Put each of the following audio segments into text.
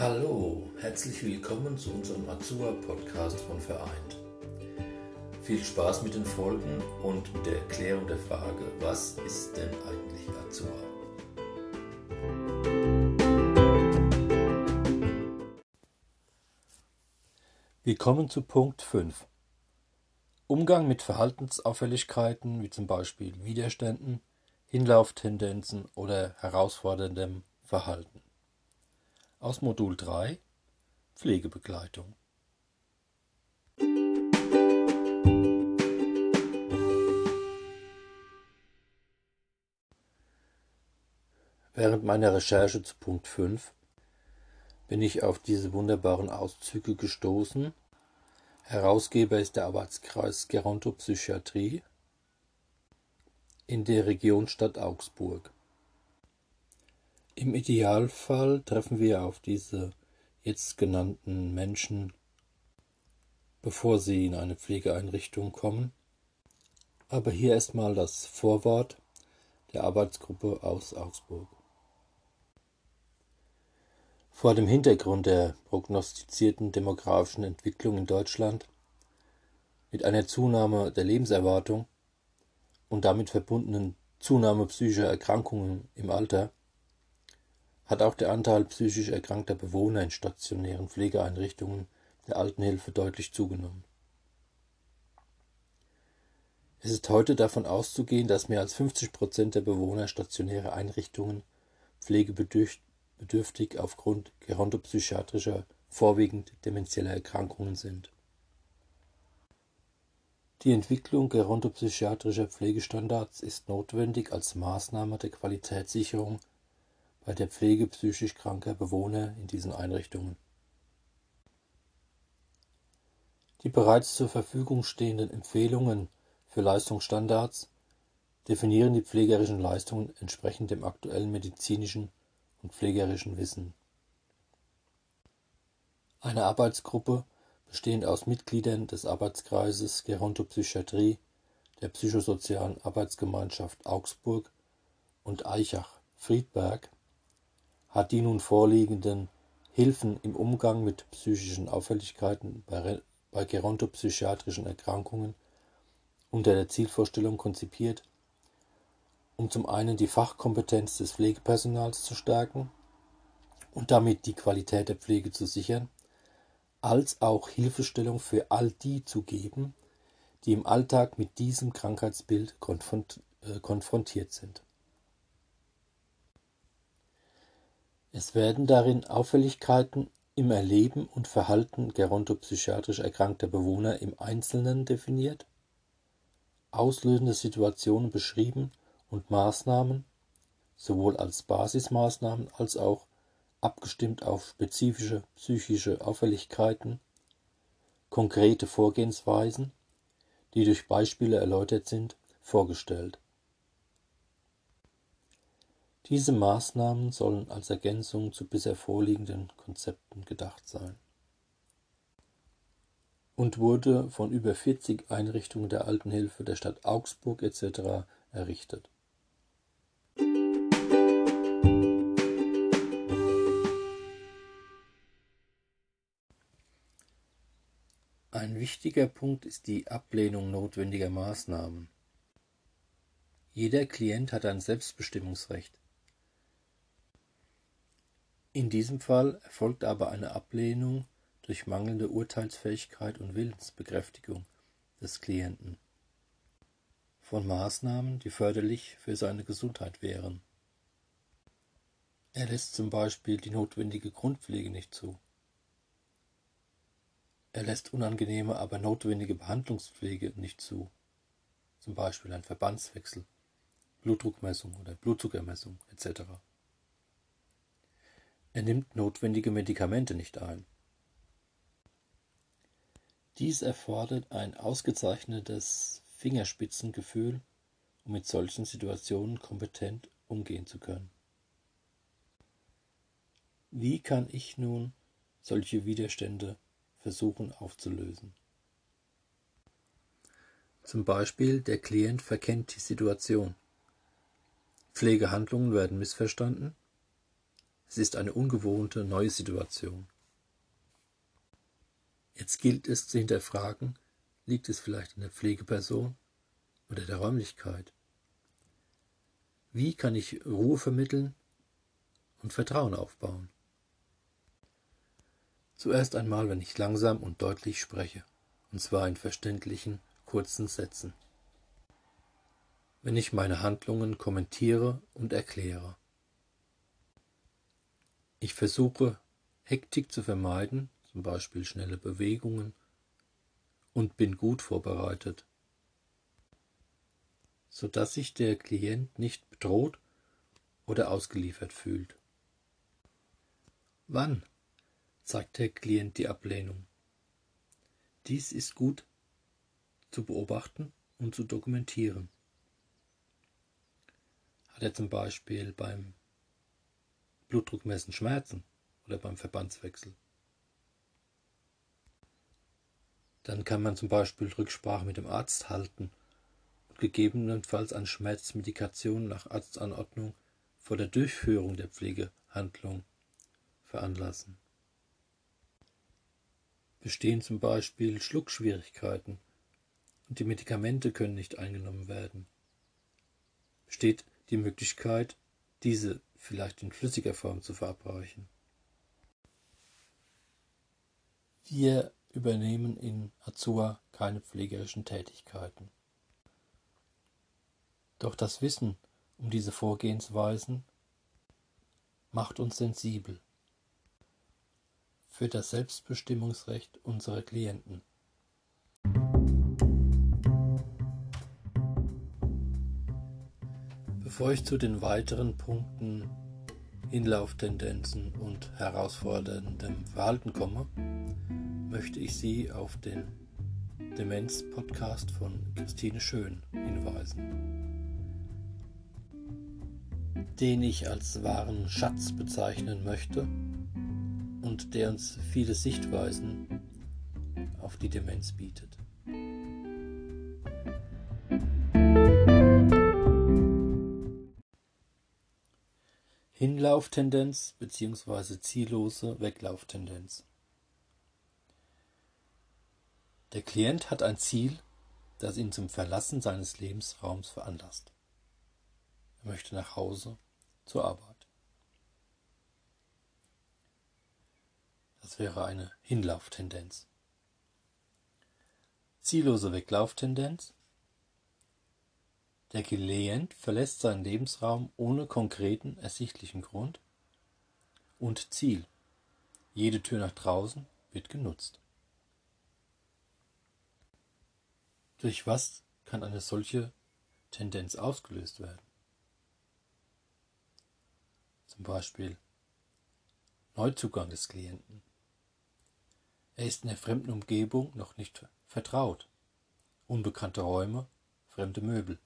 Hallo, herzlich willkommen zu unserem Azua-Podcast von Vereint. Viel Spaß mit den Folgen und mit der Erklärung der Frage, was ist denn eigentlich Azua? Wir kommen zu Punkt 5. Umgang mit Verhaltensauffälligkeiten wie zum Beispiel Widerständen, Hinlauftendenzen oder herausforderndem Verhalten aus Modul 3 Pflegebegleitung. Während meiner Recherche zu Punkt 5 bin ich auf diese wunderbaren Auszüge gestoßen. Herausgeber ist der Arbeitskreis Gerontopsychiatrie in der Region Augsburg. Im Idealfall treffen wir auf diese jetzt genannten Menschen, bevor sie in eine Pflegeeinrichtung kommen. Aber hier erstmal das Vorwort der Arbeitsgruppe aus Augsburg. Vor dem Hintergrund der prognostizierten demografischen Entwicklung in Deutschland mit einer Zunahme der Lebenserwartung und damit verbundenen Zunahme psychischer Erkrankungen im Alter hat auch der Anteil psychisch erkrankter Bewohner in stationären Pflegeeinrichtungen der Altenhilfe deutlich zugenommen. Es ist heute davon auszugehen, dass mehr als 50 Prozent der Bewohner stationärer Einrichtungen pflegebedürftig aufgrund gerontopsychiatrischer, vorwiegend demenzieller Erkrankungen sind. Die Entwicklung gerontopsychiatrischer Pflegestandards ist notwendig als Maßnahme der Qualitätssicherung bei der Pflege psychisch kranker Bewohner in diesen Einrichtungen. Die bereits zur Verfügung stehenden Empfehlungen für Leistungsstandards definieren die pflegerischen Leistungen entsprechend dem aktuellen medizinischen und pflegerischen Wissen. Eine Arbeitsgruppe bestehend aus Mitgliedern des Arbeitskreises Gerontopsychiatrie der Psychosozialen Arbeitsgemeinschaft Augsburg und Eichach-Friedberg hat die nun vorliegenden Hilfen im Umgang mit psychischen Auffälligkeiten bei, bei gerontopsychiatrischen Erkrankungen unter der Zielvorstellung konzipiert, um zum einen die Fachkompetenz des Pflegepersonals zu stärken und damit die Qualität der Pflege zu sichern, als auch Hilfestellung für all die zu geben, die im Alltag mit diesem Krankheitsbild äh, konfrontiert sind. Es werden darin Auffälligkeiten im Erleben und Verhalten gerontopsychiatrisch erkrankter Bewohner im Einzelnen definiert, auslösende Situationen beschrieben und Maßnahmen, sowohl als Basismaßnahmen als auch abgestimmt auf spezifische psychische Auffälligkeiten, konkrete Vorgehensweisen, die durch Beispiele erläutert sind, vorgestellt diese Maßnahmen sollen als Ergänzung zu bisher vorliegenden Konzepten gedacht sein und wurde von über 40 Einrichtungen der Altenhilfe der Stadt Augsburg etc. errichtet. Ein wichtiger Punkt ist die Ablehnung notwendiger Maßnahmen. Jeder Klient hat ein Selbstbestimmungsrecht. In diesem Fall erfolgt aber eine Ablehnung durch mangelnde Urteilsfähigkeit und Willensbekräftigung des Klienten von Maßnahmen, die förderlich für seine Gesundheit wären. Er lässt zum Beispiel die notwendige Grundpflege nicht zu. Er lässt unangenehme, aber notwendige Behandlungspflege nicht zu, zum Beispiel ein Verbandswechsel, Blutdruckmessung oder Blutzuckermessung etc. Er nimmt notwendige Medikamente nicht ein. Dies erfordert ein ausgezeichnetes Fingerspitzengefühl, um mit solchen Situationen kompetent umgehen zu können. Wie kann ich nun solche Widerstände versuchen aufzulösen? Zum Beispiel der Klient verkennt die Situation. Pflegehandlungen werden missverstanden Es ist eine ungewohnte neue Situation. Jetzt gilt es zu hinterfragen, liegt es vielleicht in der Pflegeperson oder der Räumlichkeit? Wie kann ich Ruhe vermitteln und Vertrauen aufbauen? Zuerst einmal, wenn ich langsam und deutlich spreche, und zwar in verständlichen, kurzen Sätzen. Wenn ich meine Handlungen kommentiere und erkläre. Ich versuche, Hektik zu vermeiden, zum Beispiel schnelle Bewegungen, und bin gut vorbereitet, sodass sich der Klient nicht bedroht oder ausgeliefert fühlt. Wann zeigt der Klient die Ablehnung? Dies ist gut zu beobachten und zu dokumentieren. Hat er zum Beispiel beim Blutdruckmessen Schmerzen oder beim Verbandswechsel? Dann kann man zum Beispiel Rücksprache mit dem Arzt halten und gegebenenfalls an Schmerzmedikation nach Arztanordnung vor der Durchführung der Pflegehandlung veranlassen. Bestehen zum Beispiel Schluckschwierigkeiten und die Medikamente können nicht eingenommen werden. Besteht die Möglichkeit, diese vielleicht in flüssiger Form zu verabreichen. Wir übernehmen in Azua keine pflegerischen Tätigkeiten. Doch das Wissen um diese Vorgehensweisen macht uns sensibel für das Selbstbestimmungsrecht unserer Klienten. Bevor ich zu den weiteren Punkten Hinlauftendenzen und herausforderndem Verhalten komme, möchte ich Sie auf den Demenz-Podcast von Christine Schön hinweisen, den ich als wahren Schatz bezeichnen möchte und der uns viele Sichtweisen auf die Demenz bietet. Hinlauftendenz bzw. ziellose Weglauftendenz. Der Klient hat ein Ziel, das ihn zum Verlassen seines Lebensraums veranlasst. Er möchte nach Hause zur Arbeit. Das wäre eine Hinlauftendenz. Ziellose Weglauftendenz. Der Klient verlässt seinen Lebensraum ohne konkreten ersichtlichen Grund und Ziel. Jede Tür nach draußen wird genutzt. Durch was kann eine solche Tendenz ausgelöst werden? Zum Beispiel Neuzugang des Klienten. Er ist in der fremden Umgebung noch nicht vertraut. Unbekannte Räume, fremde Möbel.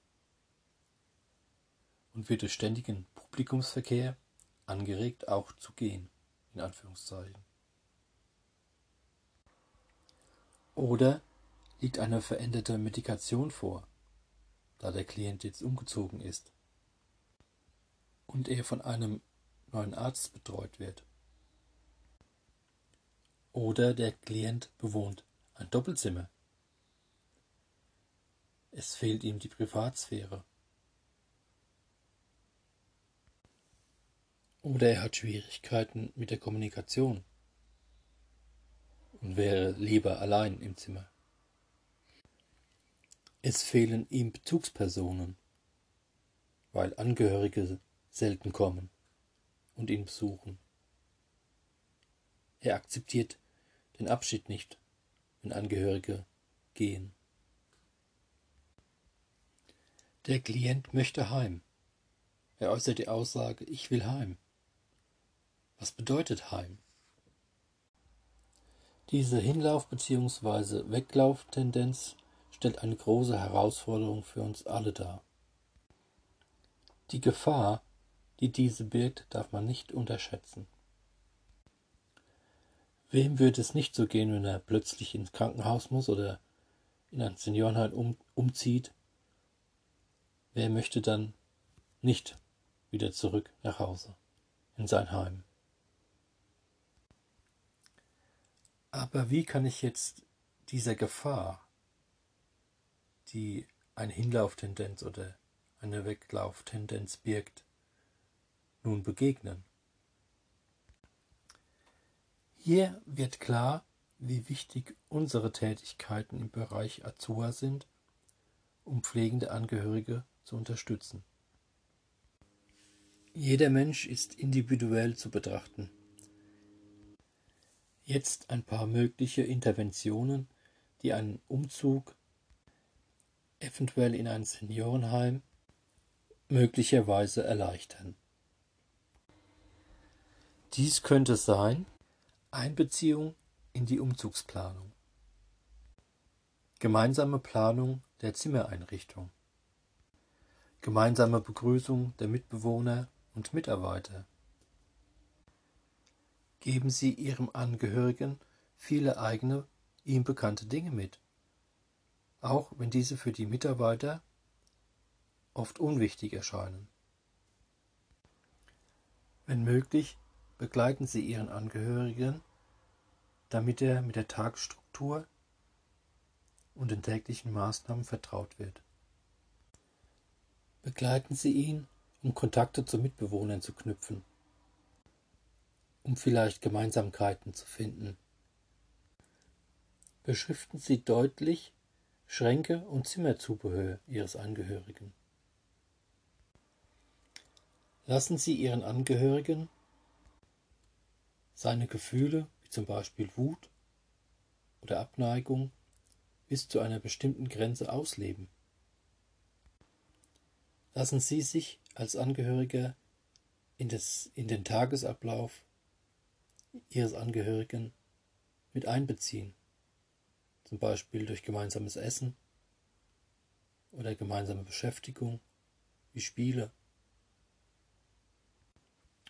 Und wird durch ständigen Publikumsverkehr angeregt, auch zu gehen. Oder liegt eine veränderte Medikation vor, da der Klient jetzt umgezogen ist und er von einem neuen Arzt betreut wird. Oder der Klient bewohnt ein Doppelzimmer. Es fehlt ihm die Privatsphäre. Oder er hat Schwierigkeiten mit der Kommunikation und wäre lieber allein im Zimmer. Es fehlen ihm Bezugspersonen, weil Angehörige selten kommen und ihn besuchen. Er akzeptiert den Abschied nicht, wenn Angehörige gehen. Der Klient möchte heim. Er äußert die Aussage, ich will heim. Was bedeutet heim? Diese Hinlauf- bzw. Weglauftendenz stellt eine große Herausforderung für uns alle dar. Die Gefahr, die diese birgt, darf man nicht unterschätzen. Wem würde es nicht so gehen, wenn er plötzlich ins Krankenhaus muss oder in ein Seniorenheim um, umzieht? Wer möchte dann nicht wieder zurück nach Hause, in sein Heim, Aber wie kann ich jetzt dieser Gefahr, die eine Hinlauftendenz oder eine Weglauftendenz birgt, nun begegnen? Hier wird klar, wie wichtig unsere Tätigkeiten im Bereich Azua sind, um pflegende Angehörige zu unterstützen. Jeder Mensch ist individuell zu betrachten. Jetzt ein paar mögliche Interventionen, die einen Umzug, eventuell in ein Seniorenheim, möglicherweise erleichtern. Dies könnte sein Einbeziehung in die Umzugsplanung, gemeinsame Planung der Zimmereinrichtung, gemeinsame Begrüßung der Mitbewohner und Mitarbeiter. Geben Sie Ihrem Angehörigen viele eigene, ihm bekannte Dinge mit, auch wenn diese für die Mitarbeiter oft unwichtig erscheinen. Wenn möglich, begleiten Sie Ihren Angehörigen, damit er mit der Tagesstruktur und den täglichen Maßnahmen vertraut wird. Begleiten Sie ihn um Kontakte zu Mitbewohnern zu knüpfen, um vielleicht Gemeinsamkeiten zu finden. Beschriften Sie deutlich Schränke und Zimmerzubehör Ihres Angehörigen. Lassen Sie Ihren Angehörigen seine Gefühle, wie zum Beispiel Wut oder Abneigung, bis zu einer bestimmten Grenze ausleben. Lassen Sie sich als Angehöriger in, das, in den Tagesablauf Ihres Angehörigen mit einbeziehen. Zum Beispiel durch gemeinsames Essen oder gemeinsame Beschäftigung wie Spiele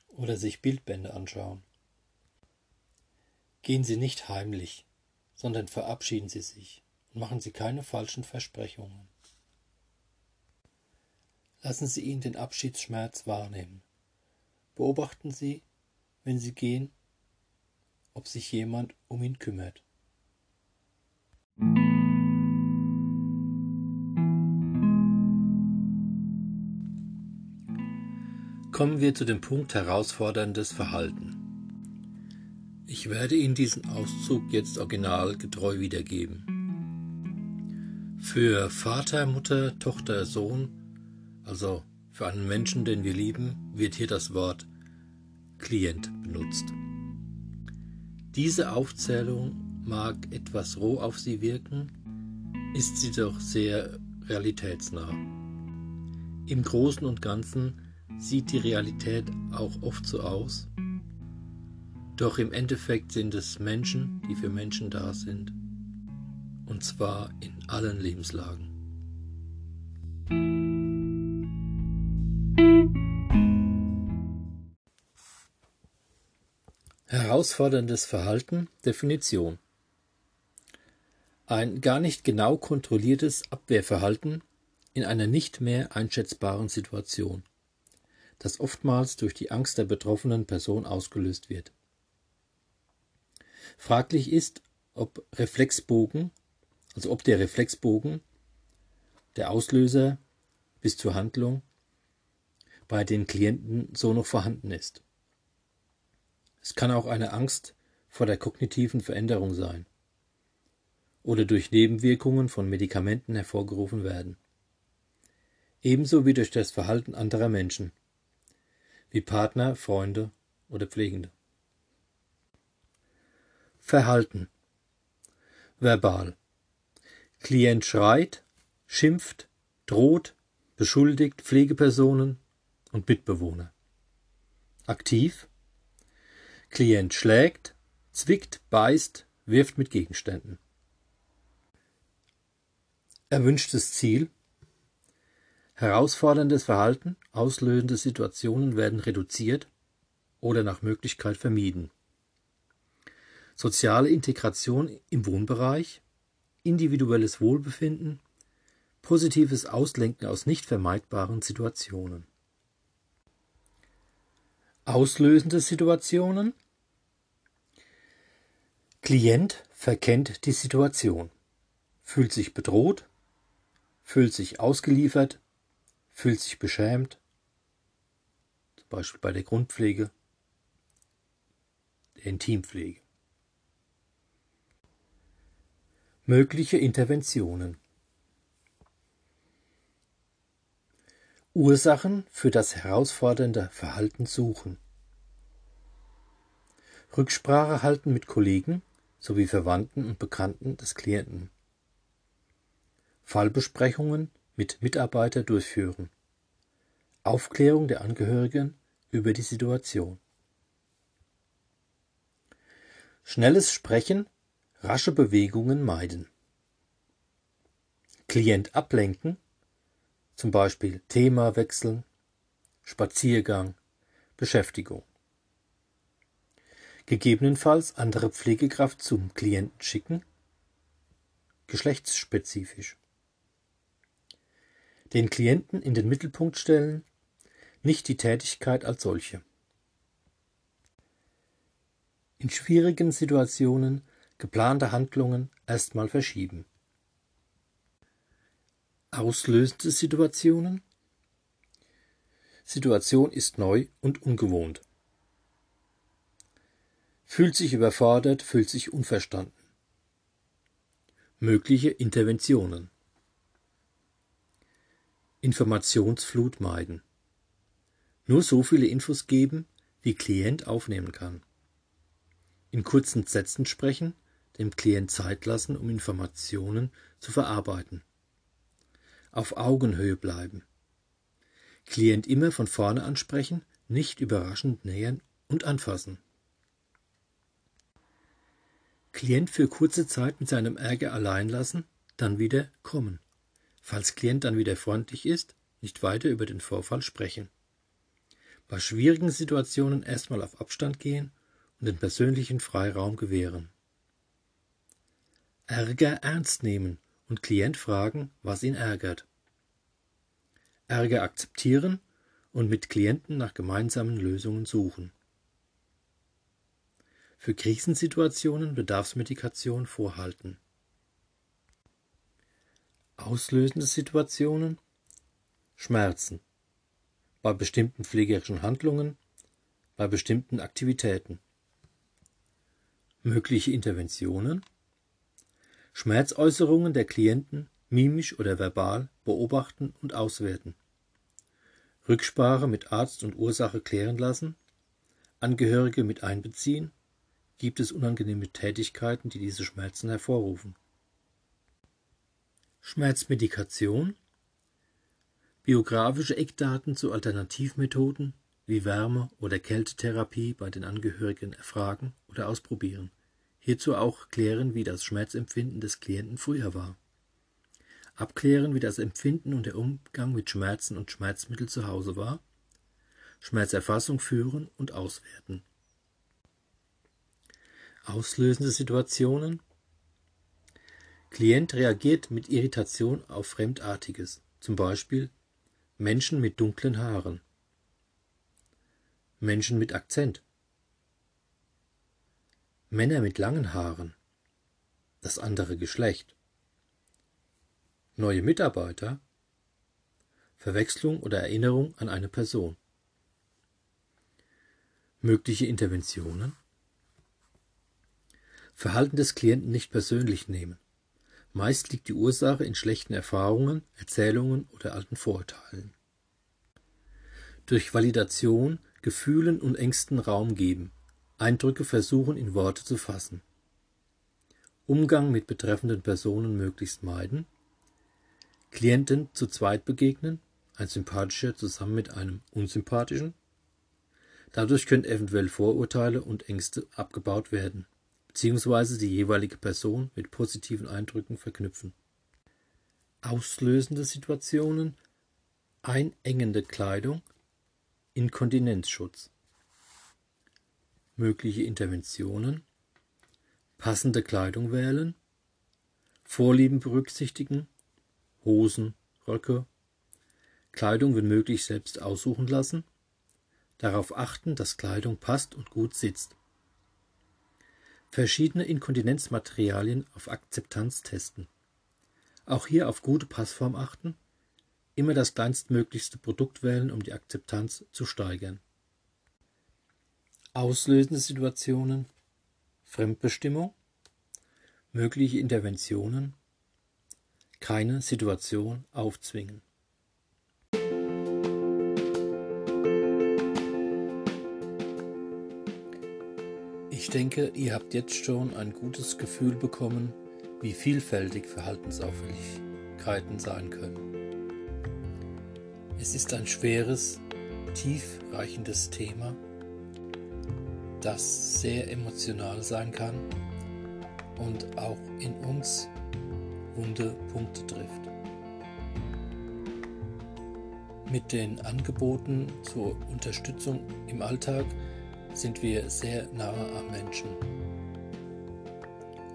oder sich Bildbände anschauen. Gehen Sie nicht heimlich, sondern verabschieden Sie sich und machen Sie keine falschen Versprechungen. Lassen Sie ihn den Abschiedsschmerz wahrnehmen. Beobachten Sie, wenn Sie gehen, ob sich jemand um ihn kümmert. Kommen wir zu dem Punkt herausforderndes Verhalten. Ich werde Ihnen diesen Auszug jetzt originalgetreu wiedergeben. Für Vater, Mutter, Tochter, Sohn also für einen Menschen, den wir lieben, wird hier das Wort Klient benutzt. Diese Aufzählung mag etwas roh auf Sie wirken, ist sie doch sehr realitätsnah. Im Großen und Ganzen sieht die Realität auch oft so aus, doch im Endeffekt sind es Menschen, die für Menschen da sind, und zwar in allen Lebenslagen. Herausforderndes Verhalten Definition Ein gar nicht genau kontrolliertes Abwehrverhalten in einer nicht mehr einschätzbaren Situation, das oftmals durch die Angst der betroffenen Person ausgelöst wird. Fraglich ist, ob Reflexbogen, also ob der Reflexbogen, der Auslöser bis zur Handlung, bei den Klienten so noch vorhanden ist. Es kann auch eine Angst vor der kognitiven Veränderung sein oder durch Nebenwirkungen von Medikamenten hervorgerufen werden. Ebenso wie durch das Verhalten anderer Menschen, wie Partner, Freunde oder Pflegende. Verhalten Verbal Klient schreit, schimpft, droht, beschuldigt Pflegepersonen und Mitbewohner. Aktiv Klient schlägt, zwickt, beißt, wirft mit Gegenständen. Erwünschtes Ziel Herausforderndes Verhalten, auslösende Situationen werden reduziert oder nach Möglichkeit vermieden. Soziale Integration im Wohnbereich, individuelles Wohlbefinden, positives Auslenken aus nicht vermeidbaren Situationen. Auslösende Situationen Klient verkennt die Situation, fühlt sich bedroht, fühlt sich ausgeliefert, fühlt sich beschämt, zum Beispiel bei der Grundpflege, der Intimpflege. Mögliche Interventionen Ursachen für das herausfordernde Verhalten suchen. Rücksprache halten mit Kollegen sowie Verwandten und Bekannten des Klienten. Fallbesprechungen mit Mitarbeiter durchführen. Aufklärung der Angehörigen über die Situation. Schnelles Sprechen, rasche Bewegungen meiden. Klient ablenken, zum Beispiel Thema wechseln, Spaziergang, Beschäftigung. Gegebenenfalls andere Pflegekraft zum Klienten schicken, geschlechtsspezifisch den Klienten in den Mittelpunkt stellen, nicht die Tätigkeit als solche. In schwierigen Situationen geplante Handlungen erstmal verschieben. Auslösende Situationen Situation ist neu und ungewohnt. Fühlt sich überfordert, fühlt sich unverstanden. Mögliche Interventionen Informationsflut meiden. Nur so viele Infos geben, wie Klient aufnehmen kann. In kurzen Sätzen sprechen, dem Klient Zeit lassen, um Informationen zu verarbeiten. Auf Augenhöhe bleiben. Klient immer von vorne ansprechen, nicht überraschend nähern und anfassen. Klient für kurze Zeit mit seinem Ärger allein lassen, dann wieder kommen. Falls Klient dann wieder freundlich ist, nicht weiter über den Vorfall sprechen. Bei schwierigen Situationen erstmal auf Abstand gehen und den persönlichen Freiraum gewähren. Ärger ernst nehmen und Klient fragen, was ihn ärgert. Ärger akzeptieren und mit Klienten nach gemeinsamen Lösungen suchen. Für Krisensituationen Bedarfsmedikation vorhalten. Auslösende Situationen Schmerzen bei bestimmten pflegerischen Handlungen, bei bestimmten Aktivitäten. Mögliche Interventionen Schmerzäußerungen der Klienten mimisch oder verbal beobachten und auswerten. Rücksprache mit Arzt und Ursache klären lassen, Angehörige mit einbeziehen, gibt es unangenehme Tätigkeiten, die diese Schmerzen hervorrufen. Schmerzmedikation, biografische Eckdaten zu Alternativmethoden wie Wärme- oder Kältetherapie bei den Angehörigen erfragen oder ausprobieren. Hierzu auch klären, wie das Schmerzempfinden des Klienten früher war. Abklären, wie das Empfinden und der Umgang mit Schmerzen und Schmerzmittel zu Hause war. Schmerzerfassung führen und auswerten. Auslösende Situationen? Klient reagiert mit Irritation auf Fremdartiges, zum Beispiel Menschen mit dunklen Haaren, Menschen mit Akzent, Männer mit langen Haaren, das andere Geschlecht, neue Mitarbeiter, Verwechslung oder Erinnerung an eine Person. Mögliche Interventionen Verhalten des Klienten nicht persönlich nehmen. Meist liegt die Ursache in schlechten Erfahrungen, Erzählungen oder alten Vorurteilen. Durch Validation Gefühlen und Ängsten Raum geben, Eindrücke versuchen in Worte zu fassen. Umgang mit betreffenden Personen möglichst meiden, Klienten zu zweit begegnen, ein sympathischer zusammen mit einem unsympathischen. Dadurch können eventuell Vorurteile und Ängste abgebaut werden beziehungsweise die jeweilige Person mit positiven Eindrücken verknüpfen. Auslösende Situationen einengende Kleidung, Inkontinenzschutz. Mögliche Interventionen passende Kleidung wählen, Vorlieben berücksichtigen, Hosen, Röcke, Kleidung wenn möglich selbst aussuchen lassen, darauf achten, dass Kleidung passt und gut sitzt Verschiedene Inkontinenzmaterialien auf Akzeptanz testen. Auch hier auf gute Passform achten. Immer das kleinstmöglichste Produkt wählen, um die Akzeptanz zu steigern. Auslösende Situationen. Fremdbestimmung. Mögliche Interventionen. Keine Situation aufzwingen. Denke, ihr habt jetzt schon ein gutes Gefühl bekommen, wie vielfältig Verhaltensauffälligkeiten sein können. Es ist ein schweres, tiefreichendes Thema, das sehr emotional sein kann und auch in uns wunde Punkte trifft. Mit den Angeboten zur Unterstützung im Alltag sind wir sehr nahe am Menschen.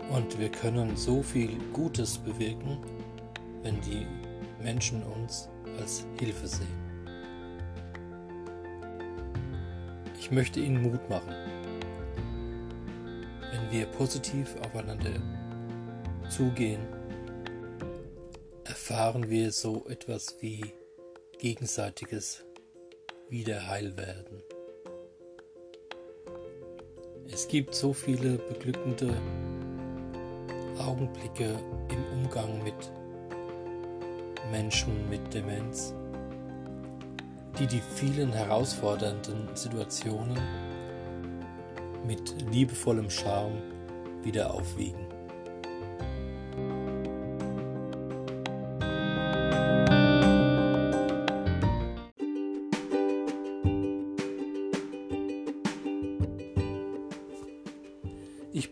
Und wir können so viel Gutes bewirken, wenn die Menschen uns als Hilfe sehen. Ich möchte Ihnen Mut machen. Wenn wir positiv aufeinander zugehen, erfahren wir so etwas wie gegenseitiges Wiederheilwerden. Es gibt so viele beglückende Augenblicke im Umgang mit Menschen mit Demenz, die die vielen herausfordernden Situationen mit liebevollem Charme wieder aufwiegen.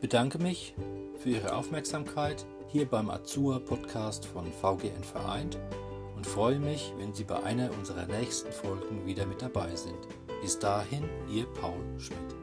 Bedanke mich für Ihre Aufmerksamkeit hier beim Azur Podcast von VGN Vereint und freue mich, wenn Sie bei einer unserer nächsten Folgen wieder mit dabei sind. Bis dahin, Ihr Paul Schmidt.